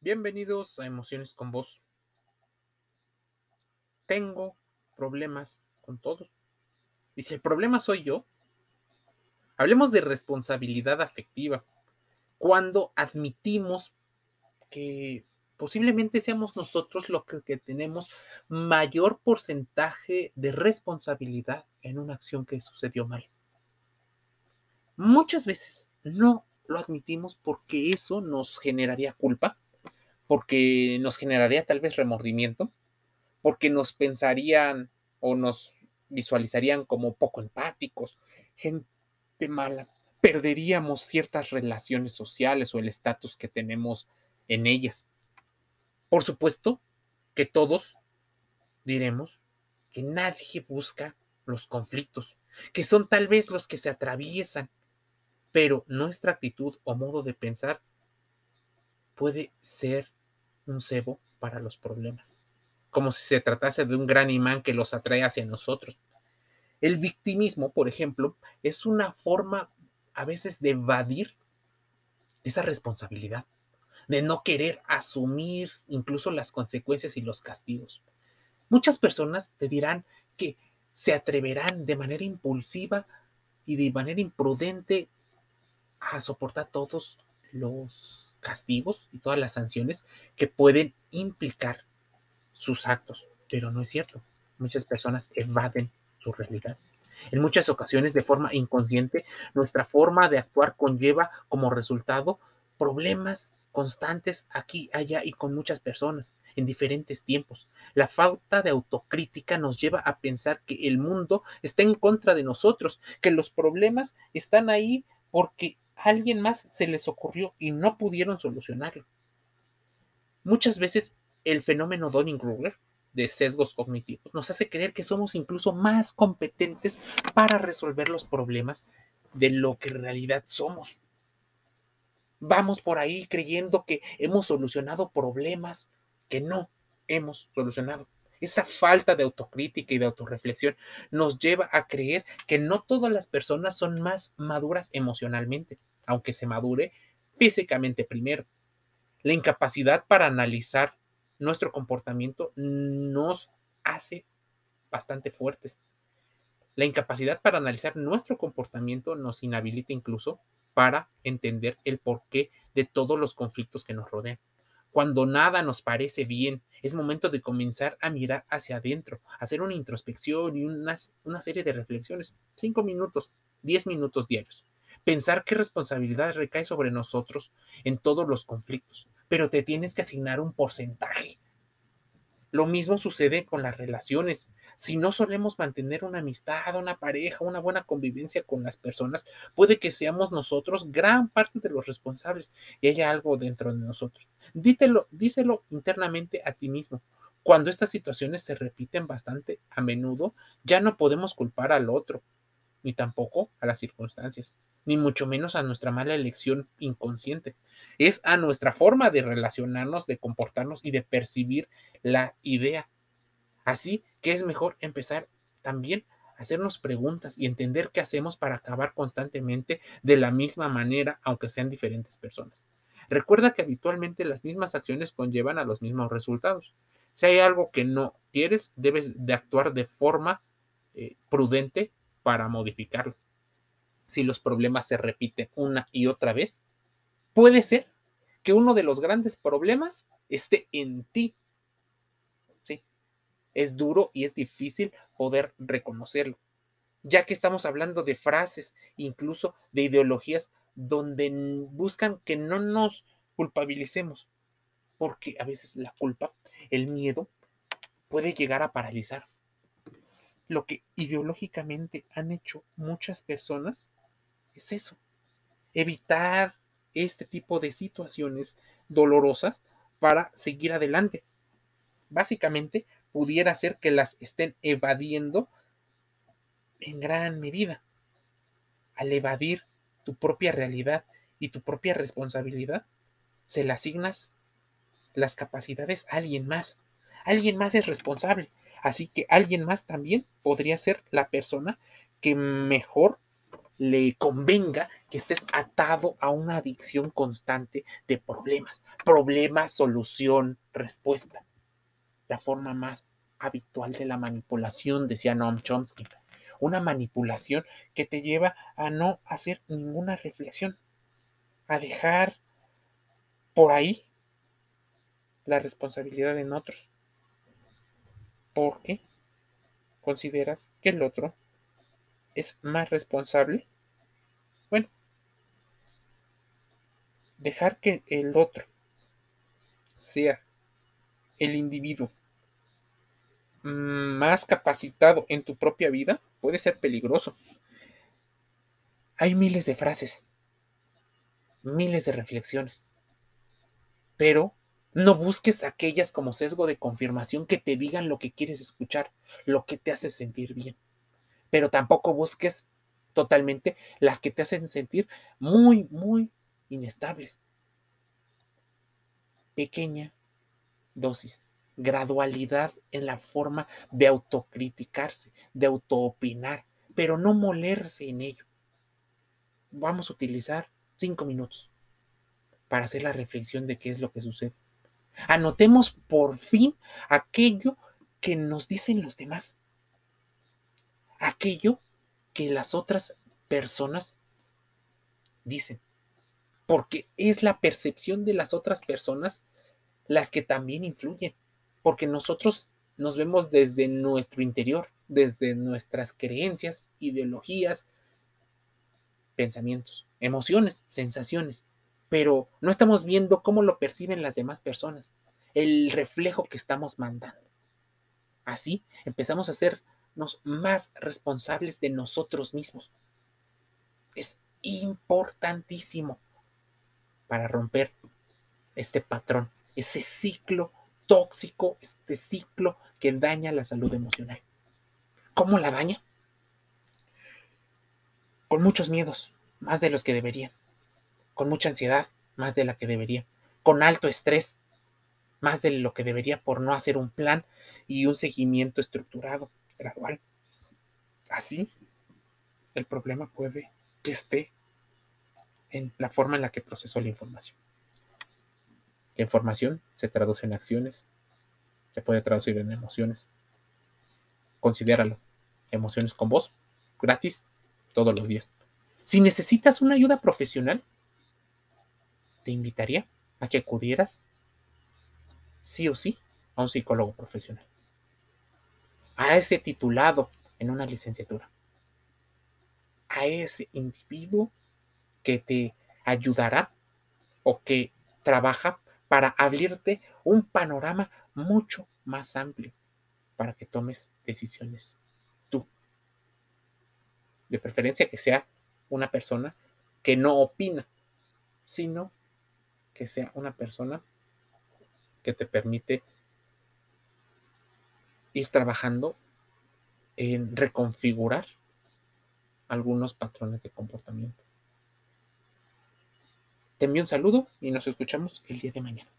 Bienvenidos a Emociones con Vos. Tengo problemas con todos. Y si el problema soy yo, hablemos de responsabilidad afectiva. Cuando admitimos que posiblemente seamos nosotros los que, que tenemos mayor porcentaje de responsabilidad en una acción que sucedió mal. Muchas veces no lo admitimos porque eso nos generaría culpa porque nos generaría tal vez remordimiento, porque nos pensarían o nos visualizarían como poco empáticos, gente mala, perderíamos ciertas relaciones sociales o el estatus que tenemos en ellas. Por supuesto que todos diremos que nadie busca los conflictos, que son tal vez los que se atraviesan, pero nuestra actitud o modo de pensar puede ser un cebo para los problemas, como si se tratase de un gran imán que los atrae hacia nosotros. El victimismo, por ejemplo, es una forma a veces de evadir esa responsabilidad, de no querer asumir incluso las consecuencias y los castigos. Muchas personas te dirán que se atreverán de manera impulsiva y de manera imprudente a soportar todos los castigos y todas las sanciones que pueden implicar sus actos, pero no es cierto. Muchas personas evaden su realidad. En muchas ocasiones, de forma inconsciente, nuestra forma de actuar conlleva como resultado problemas constantes aquí, allá y con muchas personas en diferentes tiempos. La falta de autocrítica nos lleva a pensar que el mundo está en contra de nosotros, que los problemas están ahí porque alguien más se les ocurrió y no pudieron solucionarlo. Muchas veces el fenómeno Donning-Kruger de sesgos cognitivos nos hace creer que somos incluso más competentes para resolver los problemas de lo que en realidad somos. Vamos por ahí creyendo que hemos solucionado problemas que no hemos solucionado. Esa falta de autocrítica y de autorreflexión nos lleva a creer que no todas las personas son más maduras emocionalmente, aunque se madure físicamente primero. La incapacidad para analizar nuestro comportamiento nos hace bastante fuertes. La incapacidad para analizar nuestro comportamiento nos inhabilita incluso para entender el porqué de todos los conflictos que nos rodean. Cuando nada nos parece bien, es momento de comenzar a mirar hacia adentro, hacer una introspección y una, una serie de reflexiones. Cinco minutos, diez minutos diarios. Pensar qué responsabilidad recae sobre nosotros en todos los conflictos, pero te tienes que asignar un porcentaje. Lo mismo sucede con las relaciones. Si no solemos mantener una amistad, una pareja, una buena convivencia con las personas, puede que seamos nosotros gran parte de los responsables y haya algo dentro de nosotros. Dítelo, díselo internamente a ti mismo. Cuando estas situaciones se repiten bastante a menudo, ya no podemos culpar al otro, ni tampoco a las circunstancias, ni mucho menos a nuestra mala elección inconsciente. Es a nuestra forma de relacionarnos, de comportarnos y de percibir la idea. Así que es mejor empezar también a hacernos preguntas y entender qué hacemos para acabar constantemente de la misma manera, aunque sean diferentes personas. Recuerda que habitualmente las mismas acciones conllevan a los mismos resultados. Si hay algo que no quieres, debes de actuar de forma eh, prudente para modificarlo. Si los problemas se repiten una y otra vez, puede ser que uno de los grandes problemas esté en ti. Sí, es duro y es difícil poder reconocerlo, ya que estamos hablando de frases, incluso de ideologías donde buscan que no nos culpabilicemos, porque a veces la culpa, el miedo, puede llegar a paralizar lo que ideológicamente han hecho muchas personas es eso, evitar este tipo de situaciones dolorosas para seguir adelante. Básicamente, pudiera ser que las estén evadiendo en gran medida. Al evadir tu propia realidad y tu propia responsabilidad, se le asignas las capacidades a alguien más. Alguien más es responsable. Así que alguien más también podría ser la persona que mejor le convenga que estés atado a una adicción constante de problemas. Problema, solución, respuesta. La forma más habitual de la manipulación, decía Noam Chomsky. Una manipulación que te lleva a no hacer ninguna reflexión, a dejar por ahí la responsabilidad en otros. Porque consideras que el otro es más responsable? Bueno, dejar que el otro sea el individuo más capacitado en tu propia vida puede ser peligroso. Hay miles de frases, miles de reflexiones, pero no busques aquellas como sesgo de confirmación que te digan lo que quieres escuchar, lo que te hace sentir bien pero tampoco busques totalmente las que te hacen sentir muy, muy inestables. Pequeña dosis, gradualidad en la forma de autocriticarse, de autoopinar, pero no molerse en ello. Vamos a utilizar cinco minutos para hacer la reflexión de qué es lo que sucede. Anotemos por fin aquello que nos dicen los demás aquello que las otras personas dicen. Porque es la percepción de las otras personas las que también influyen. Porque nosotros nos vemos desde nuestro interior, desde nuestras creencias, ideologías, pensamientos, emociones, sensaciones. Pero no estamos viendo cómo lo perciben las demás personas, el reflejo que estamos mandando. Así empezamos a ser más responsables de nosotros mismos. Es importantísimo para romper este patrón, ese ciclo tóxico, este ciclo que daña la salud emocional. ¿Cómo la daña? Con muchos miedos, más de los que deberían. Con mucha ansiedad, más de la que debería. Con alto estrés, más de lo que debería por no hacer un plan y un seguimiento estructurado gradual. Así, el problema puede que esté en la forma en la que procesó la información. La información se traduce en acciones, se puede traducir en emociones. Considéralo. Emociones con voz, gratis, todos los días. Si necesitas una ayuda profesional, te invitaría a que acudieras sí o sí a un psicólogo profesional a ese titulado en una licenciatura, a ese individuo que te ayudará o que trabaja para abrirte un panorama mucho más amplio para que tomes decisiones tú. De preferencia que sea una persona que no opina, sino que sea una persona que te permite ir trabajando en reconfigurar algunos patrones de comportamiento. Te envío un saludo y nos escuchamos el día de mañana.